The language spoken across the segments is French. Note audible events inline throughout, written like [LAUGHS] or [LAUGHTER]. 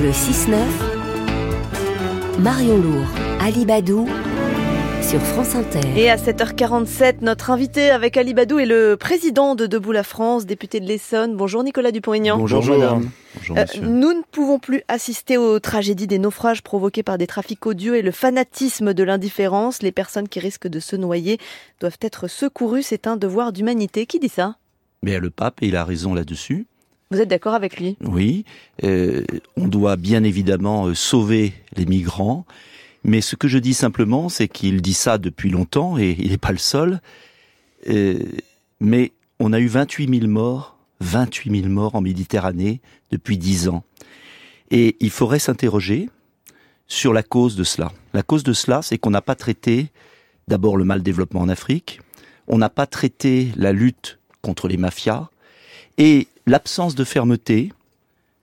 Le 6-9, Marion Lourd, Ali Badou, sur France Inter. Et à 7h47, notre invité avec Ali Badou est le président de Debout la France, député de l'Essonne. Bonjour Nicolas Dupont-Aignan. Bonjour, madame. Bonjour, Euh, monsieur. nous ne pouvons plus assister aux tragédies des naufrages provoqués par des trafics odieux et le fanatisme de l'indifférence. Les personnes qui risquent de se noyer doivent être secourues. C'est un devoir d'humanité. Qui dit ça? Mais le pape, et il a raison là-dessus. Vous êtes d'accord avec lui? Oui, euh, on doit bien évidemment euh, sauver les migrants. Mais ce que je dis simplement, c'est qu'il dit ça depuis longtemps et il n'est pas le seul. Euh, mais on a eu 28 000 morts, 28 000 morts en Méditerranée depuis 10 ans. Et il faudrait s'interroger sur la cause de cela. La cause de cela, c'est qu'on n'a pas traité d'abord le mal développement en Afrique, on n'a pas traité la lutte contre les mafias et l'absence de fermeté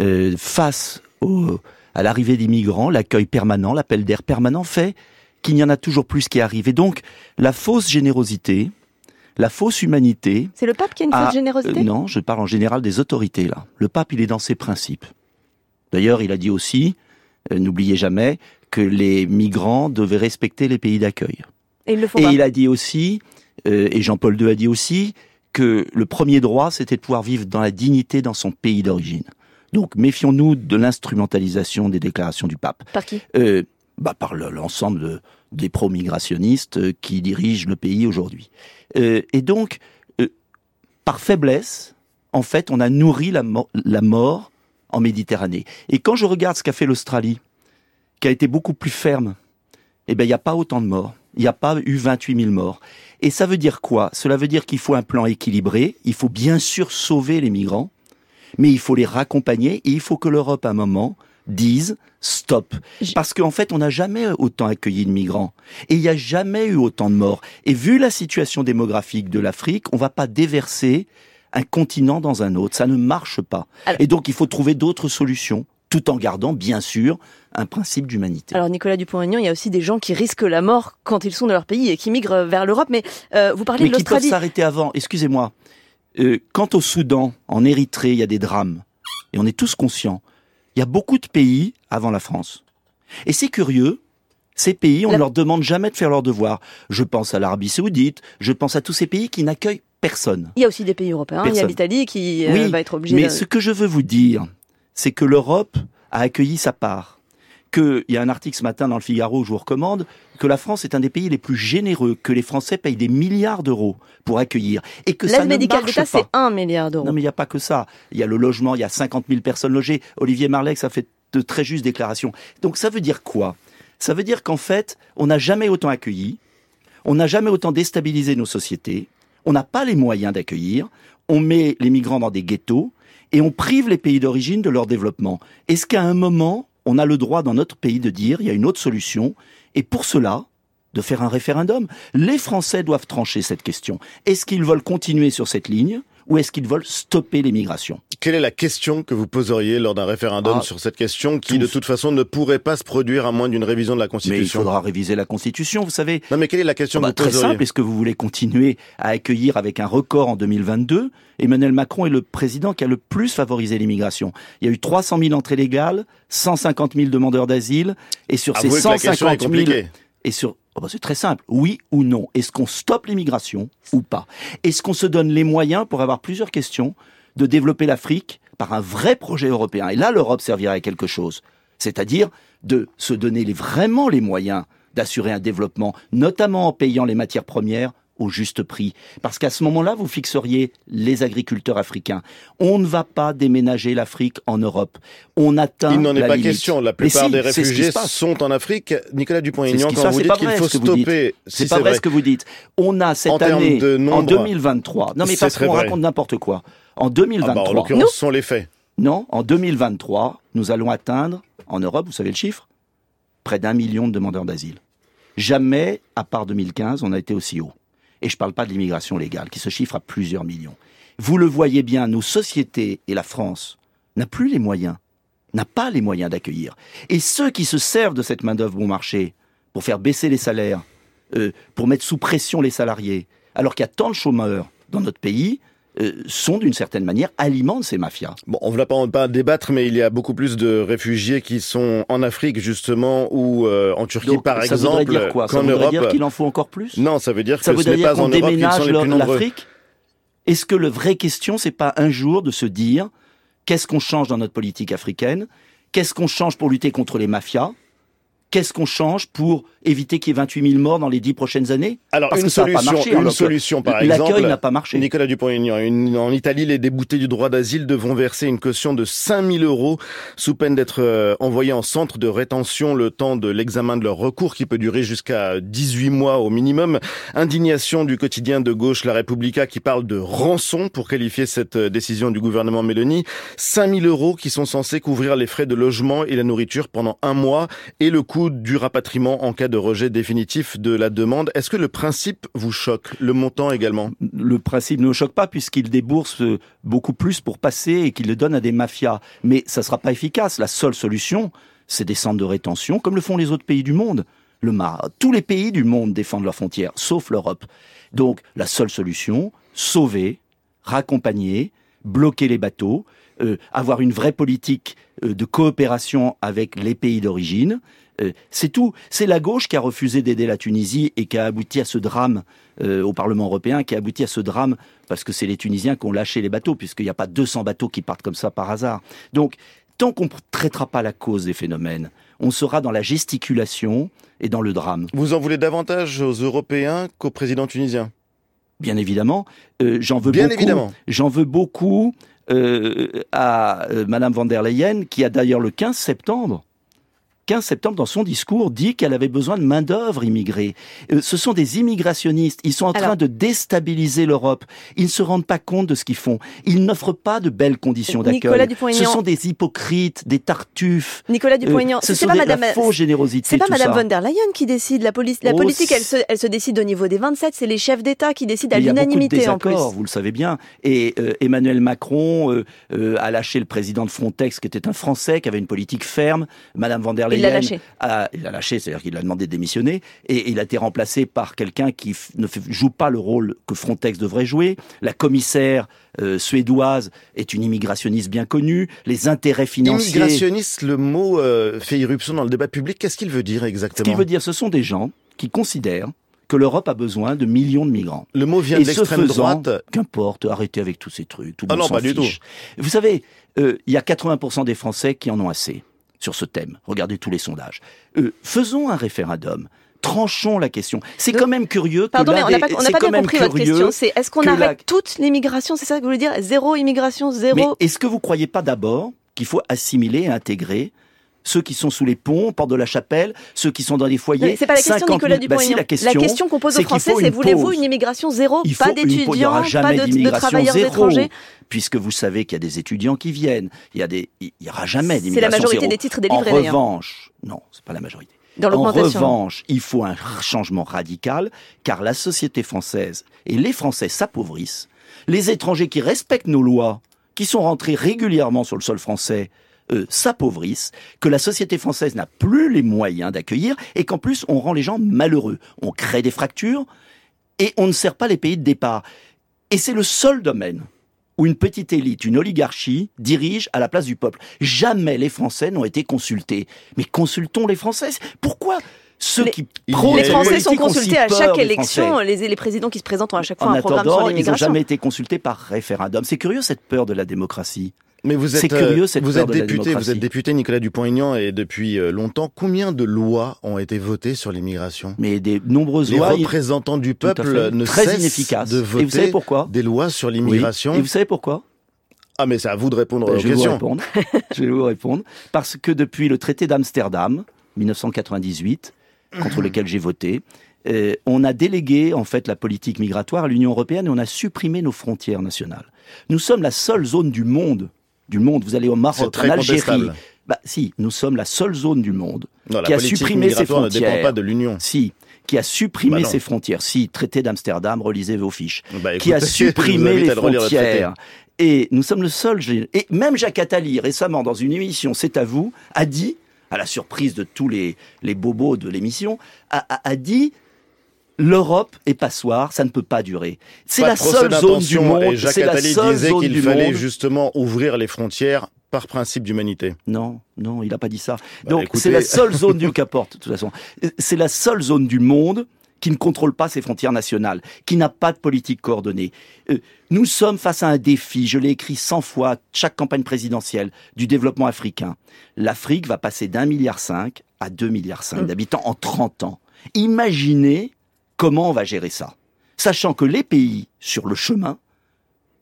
euh, face au, à l'arrivée des migrants, l'accueil permanent, l'appel d'air permanent fait qu'il y en a toujours plus qui arrivent. Et donc, la fausse générosité, la fausse humanité, C'est le pape qui a une fausse générosité euh, non, je parle en général des autorités là. Le pape, il est dans ses principes. D'ailleurs, il a dit aussi, euh, n'oubliez jamais, que les migrants devaient respecter les pays d'accueil. Et ils le font Et pas. il a dit aussi, euh, et Jean-Paul II a dit aussi, que le premier droit, c'était de pouvoir vivre dans la dignité dans son pays d'origine. Donc, méfions-nous de l'instrumentalisation des déclarations du pape. Par qui? Euh, bah, par le- l'ensemble de- des pro-migrationnistes euh, qui dirigent le pays aujourd'hui. Euh, et donc, euh, par faiblesse, en fait, on a nourri la, mo- la mort en Méditerranée. Et quand je regarde ce qu'a fait l'Australie, qui a été beaucoup plus ferme, eh ben, il n'y a pas autant de morts. Il n'y a pas eu 28 000 morts. Et ça veut dire quoi? Cela veut dire qu'il faut un plan équilibré. Il faut bien sûr sauver les migrants, mais il faut les raccompagner et il faut que l'Europe, à un moment, dise stop. Parce qu'en fait, on n'a jamais autant accueilli de migrants. Et il n'y a jamais eu autant de morts. Et vu la situation démographique de l'Afrique, on va pas déverser un continent dans un autre. Ça ne marche pas. Alors- Et donc, il faut trouver d'autres solutions, tout en gardant, bien sûr, un principe d'humanité. Alors Nicolas Dupont-Aignan, il y a aussi des gens qui risquent la mort quand ils sont dans leur pays et qui migrent vers l'Europe. Mais euh, vous parlez Mais de qui peuvent l'Australie. s'arrêter avant. Excusez-moi. Euh, quant au Soudan, en Érythrée, il y a des drames. Et on est tous conscients. Il y a beaucoup de pays avant la France. Et c'est curieux. Ces pays, on ne La- leur demande jamais de faire leurs devoirs. Je pense à l'Arabie Saoudite, je pense à tous ces pays qui n'accueillent personne. Il y a aussi des pays européens. Il y a l'Italie qui euh, va être obligée. Mais de- ce que je veux vous dire, c'est que l'Europe a accueilli sa part. Que, il y a un article ce matin dans le Figaro, je vous recommande, que la France est un des pays les plus généreux, que les Français payent des milliards d'euros pour accueillir. Et que L'aide médicale d'État, c'est 1 milliard d'euros. Non, mais il n'y a pas que ça. Il y a le logement, il y a 50 000 personnes logées. Olivier Marleix a fait de très justes déclarations. Donc ça veut dire quoi? Ça veut dire qu'en fait, on n'a jamais autant accueilli, on n'a jamais autant déstabilisé nos sociétés, on n'a pas les moyens d'accueillir, on met les migrants dans des ghettos et on prive les pays d'origine de leur développement. Est-ce qu'à un moment, on a le droit dans notre pays de dire il y a une autre solution et pour cela, de faire un référendum? Les Français doivent trancher cette question. Est-ce qu'ils veulent continuer sur cette ligne ou est-ce qu'ils veulent stopper l'immigration Quelle est la question que vous poseriez lors d'un référendum Ah, sur cette question qui, tous. de toute façon, ne pourrait pas se produire à moins d'une révision de la Mais il Constitution? faudra réviser la Constitution, vous savez. Non, mais quelle est la question Bah, que vous très poseriez? simple, est-ce que vous voulez continuer à accueillir avec un record en 2022 Emmanuel Macron est le président qui a le plus favorisé l'immigration. Il y a eu 300 000 entrées légales, 150 000 demandeurs d'asile, et sur ces Avouez question est 150 000... compliquée. Et sur, oh bah, c'est très simple, oui ou non. Est-ce qu'on stoppe l'immigration ou pas? Est-ce qu'on se donne les moyens pour avoir plusieurs questions de développer l'Afrique par un vrai projet européen. Et là, l'Europe servirait à quelque chose, c'est-à-dire de se donner vraiment les moyens d'assurer un développement, notamment en payant les matières premières au juste prix. Parce qu'à ce moment-là, vous fixeriez les agriculteurs africains. On ne va pas déménager l'Afrique en Europe. On atteint Il n'en est la pas limite. question. La plupart si, des réfugiés sont en Afrique. Nicolas Dupont-Aignan, quand passe, vous c'est dites pas qu'il faut ce que vous dites. stopper, C'est si pas vrai ce que vous dites. On a cette En année, de nombre, en 2023, non mais parce qu'on raconte n'importe quoi. En Ah bah, 2023, en l'occurrence, ce sont les faits. non, en 2023, nous allons atteindre, en Europe, vous savez le chiffre Près d'un million de demandeurs d'asile. Jamais, à part 2015, on a été aussi haut. Et je ne parle pas de l'immigration légale, qui se chiffre à plusieurs millions. Vous le voyez bien, nos sociétés et la France n'a plus les moyens, n'a pas les moyens d'accueillir. Et ceux qui se servent de cette main-d'œuvre bon marché pour faire baisser les salaires, euh, pour mettre sous pression les salariés, alors qu'il y a tant de chômeurs dans notre pays, sont d'une certaine manière alimentent ces mafias. Bon, on ne va pas, pas débattre, mais il y a beaucoup plus de réfugiés qui sont en Afrique justement ou euh, en Turquie Donc, par ça exemple voudrait dire quoi? Ça voudrait Europe. dire qu'il en faut encore plus? Non, ça veut dire Ça que ce voudrait n'est pas en Europe qu'ils sont les plus nombreux. Est-ce que la vraie question, c'est pas un jour de se dire qu'est-ce qu'on change dans notre politique africaine? Qu'est-ce qu'on change pour lutter contre les mafias? Qu'est-ce qu'on change pour éviter qu'il y ait 28 000 morts dans les dix prochaines années? Alors Parce une que ça a pas solution, marché, une alors que solution par L'accueil exemple. n'a pas marché. Nicolas Dupont-Aignan, en Italie, les déboutés du droit d'asile devront verser une caution de 5000 euros sous peine d'être euh, envoyés en centre de rétention le temps de l'examen de leur recours qui peut durer jusqu'à 18 mois au minimum. Indignation du quotidien de gauche La Repubblica qui parle de rançon pour qualifier cette euh, décision du gouvernement Mélanie. 5000 euros qui sont censés couvrir les frais de logement et la nourriture pendant un mois et le coût du rapatriement en cas de rejet définitif de la demande. Est-ce que le principe vous choque Le montant également? Le principe ne nous choque pas puisqu'il débourse beaucoup plus pour passer et qu'il le donne à des mafias. Mais ça sera pas efficace. La seule solution, c'est des centres de rétention, comme le font les autres pays du monde. Tous les pays du monde défendent leurs frontières, sauf l'Europe. Donc, la seule solution, sauver, raccompagner, bloquer les bateaux, euh, avoir une vraie politique euh, de coopération avec les pays d'origine. Euh, c'est tout. C'est la gauche qui a refusé d'aider la Tunisie et qui a abouti à ce drame euh, au Parlement européen, qui a abouti à ce drame parce que c'est les Tunisiens qui ont lâché les bateaux, puisqu'il n'y a pas 200 bateaux qui partent comme ça par hasard. Donc, tant qu'on ne traitera pas la cause des phénomènes, on sera dans la gesticulation et dans le drame. Vous en voulez davantage aux Européens qu'aux présidents tunisiens? Bien évidemment, euh, j'en veux Bien beaucoup. évidemment. J'en veux beaucoup à euh, Madame van der Leyen, qui a d'ailleurs le 15 septembre 15 septembre, dans son discours, dit qu'elle avait besoin de main-d'œuvre immigrée. Euh, ce sont des immigrationnistes. Ils sont en train de déstabiliser l'Europe. Ils ne se rendent pas compte de ce qu'ils font. Ils n'offrent pas de belles conditions d'accueil. Ce sont des hypocrites, des tartuffes. Nicolas Euh, Dupont-Aignan, ce c'est sont pas des, Madame, la fausse générosité. c'est pas Madame ça. von der Leyen qui décide. La, police, la Oh, politique, elle se, c'est- elle se décide au niveau des 27. C'est les chefs d'État qui décident à l'unanimité en plus. vous le savez bien. Et euh, Emmanuel Macron euh, a lâché le président de Frontex, qui était un Français, qui avait une politique ferme. Madame van der Leyen Il l'a lâché. a, il l'a lâché, c'est-à-dire qu'il a demandé de démissionner, et il a été remplacé par quelqu'un qui ne joue pas le rôle que Frontex devrait jouer. La commissaire euh, suédoise est une immigrationniste bien connue. Les intérêts financiers. Immigrationniste, le mot euh, fait irruption dans le débat public. Qu'est-ce qu'il veut dire Ce exactement qu'il veut dire, ce sont des gens qui considèrent que l'Europe a besoin de millions de migrants. Le mot vient Et de l'extrême ce droite. Qu'importe, arrêtez avec tous ces trucs. Tout Ah non, pas du fiche. Vous savez, euh, il y a 80% des Français qui en ont assez sur ce thème. Regardez tous les sondages. Euh, faisons un référendum. Tranchons la question. C'est quand même curieux que Pardon, l'un mais on n'a pas, on bien compris votre question. C'est est-ce qu'on que la- arrête toute l'immigration? C'est ça que vous voulez dire? Zéro immigration, Mais zéro. est-ce que vous croyez pas d'abord qu'il faut assimiler et intégrer ceux qui sont sous les ponts, porte de la chapelle, ceux qui sont dans les foyers C'est pas la question, 50 Nicolas 000 bah si, la question, qu'on pose c'est aux Français, c'est voulez-vous une immigration zéro Il Pas d'étudiants, pas jamais de, de d'immigration travailleurs zéro. étrangers. puisque vous savez qu'il y a des étudiants qui viennent. Il y a des, il y aura jamais C'est d'immigration la majorité zéro. des titres En délivrés d'ailleurs. revanche, non, c'est pas la majorité. Dans En revanche, il faut un changement radical, car la société française et les Français s'appauvrissent. Les étrangers qui respectent nos lois, qui sont rentrés régulièrement sur le sol français, euh, s'appauvrissent, que la société française n'a plus les moyens d'accueillir, et qu'en plus on rend les gens malheureux. On crée des fractures, et on ne sert pas les pays de départ. Et c'est le seul domaine où une petite élite, une oligarchie, dirige à la place du peuple. Jamais les Français n'ont été consultés. Mais consultons les Français. Pourquoi ceux Les- qui Les Français sont consultés à chaque élection. Les, les présidents qui se présentent ont à chaque fois En un programme sur ils n'ont l'immigration. jamais été consultés par référendum. C'est curieux cette peur de la démocratie. Mais vous êtes, C'est curieux, euh, cette vous êtes de la député, vous êtes député Nicolas Dupont-Aignan et depuis euh, longtemps, combien de lois ont été votées sur l'immigration? Mais des nombreuses Les lois ils- représentants du peuple ne très cessent inefficaces. de Et vous savez voter pourquoi? des lois sur Oui. l'immigration. Et vous savez pourquoi? Ah mais c'est à vous de répondre Ben, aux je vais vous questions. répondre. je vais vous répondre. Parce que depuis le traité d'Amsterdam, 1998, contre lequel j'ai voté, euh, on a délégué en fait la politique migratoire à l'Union européenne et on a supprimé nos frontières nationales. Nous sommes la seule zone du monde, du monde. Vous allez au Maroc, en Algérie. Bah si, nous sommes la seule zone du monde Non, qui a supprimé ses migratoire ne dépend frontières. pas de l'Union. si qui a supprimé Bah ses frontières. Si, traité d'Amsterdam, relisez vos fiches Bah, qui a [LAUGHS] supprimé les le frontières. Et nous sommes le seul. Et même Jacques Attali, récemment, dans une émission C'est à vous, a dit, à la surprise de tous les, les bobos de l'émission, a, a- a dit L'Europe est passoire, ça ne peut pas durer. C'est la seule zone du monde. Et Jacques C'est la Attali seule disait zone qu'il du fallait monde. justement ouvrir les frontières par principe d'humanité. Non, non, il n'a pas dit ça. Bah, Donc écoutez- c'est la seule zone du qu'apporte, de toute façon. C'est la seule zone du monde qui ne contrôle pas ses frontières nationales, qui n'a pas de politique coordonnée. Euh, nous sommes face à un défi, je l'ai écrit 100 fois chaque campagne présidentielle, du développement africain. L'Afrique va passer d'un milliard cinq à deux milliards cinq Mm. d'habitants en 30 ans. Imaginez comment on va gérer ça? Sachant que les pays sur le chemin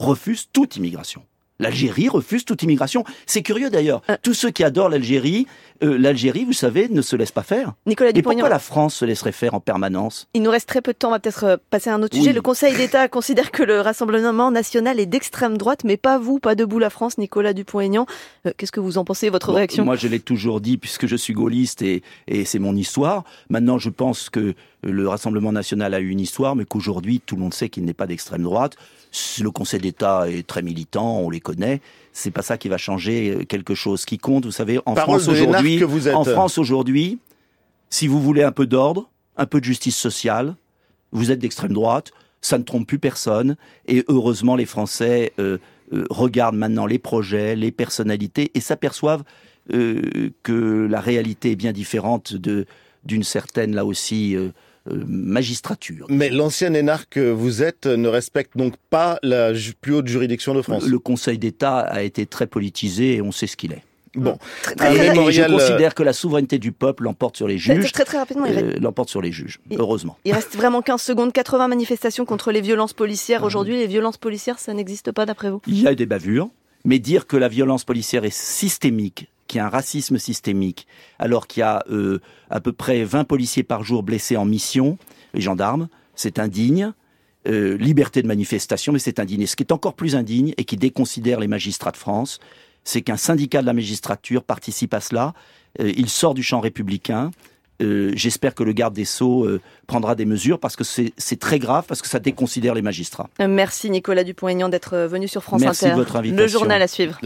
refusent toute immigration. L'Algérie refuse toute immigration. C'est curieux d'ailleurs. Euh. Tous ceux qui adorent l'Algérie, euh, l'Algérie, vous savez, ne se laisse pas faire. Nicolas Et Dupont-Aignan, pourquoi la France se laisserait faire en permanence? Il nous reste très peu de temps, on va peut-être euh, passer à un autre sujet. Le Conseil d'État [LAUGHS] considère que le Rassemblement national est d'extrême droite, mais pas vous, pas debout la France, Nicolas Dupont-Aignan. Euh, Qu'est-ce que vous en pensez, votre Bon, réaction? Moi, je l'ai toujours dit, puisque je suis gaulliste et, et c'est mon histoire. Maintenant, je pense que le Rassemblement national a eu une histoire, mais qu'aujourd'hui, tout le monde sait qu'il n'est pas d'extrême droite. Le Conseil d'État est très militant, on les connaît. C'est pas ça qui va changer euh, quelque chose. Ce qui compte, vous savez, en Parole France aujourd'hui, en France aujourd'hui, si vous voulez un peu d'ordre, un peu de justice sociale, vous êtes d'extrême droite, ça ne trompe plus personne. Et heureusement, les Français euh, euh, regardent maintenant les projets, les personnalités et s'aperçoivent euh, que la réalité est bien différente de d'une certaine là aussi magistrature. Mais l'ancien énarque que vous êtes ne respecte donc pas la plus haute juridiction de France. Le Conseil d'État a été très politisé et on sait ce qu'il est. Bon, Très, Un très, très, mémorial, je euh, considère que la souveraineté du peuple l'emporte sur les juges. très, très rapidement, il reste- euh, l'emporte sur les juges, heureusement. Il reste vraiment 15 secondes, 80 manifestations contre les violences policières. Aujourd'hui, les violences policières, ça n'existe pas d'après vous? Il y a des bavures, mais dire que la violence policière est systémique, qu'il y a un racisme systémique, alors qu'il y a euh, à peu près 20 policiers par jour blessés en mission, les gendarmes, c'est indigne. Euh, liberté de manifestation, mais c'est indigne. Et ce qui est encore plus indigne et qui déconsidère les magistrats de France, c'est qu'un syndicat de la magistrature participe à cela. Euh, il sort du champ républicain. Euh, J'espère que le garde des Sceaux euh, prendra des mesures parce que c'est très grave, parce que ça déconsidère les magistrats. Merci Nicolas Dupont-Aignan d'être venu sur France Merci Inter. de votre Le invitation. journal à suivre.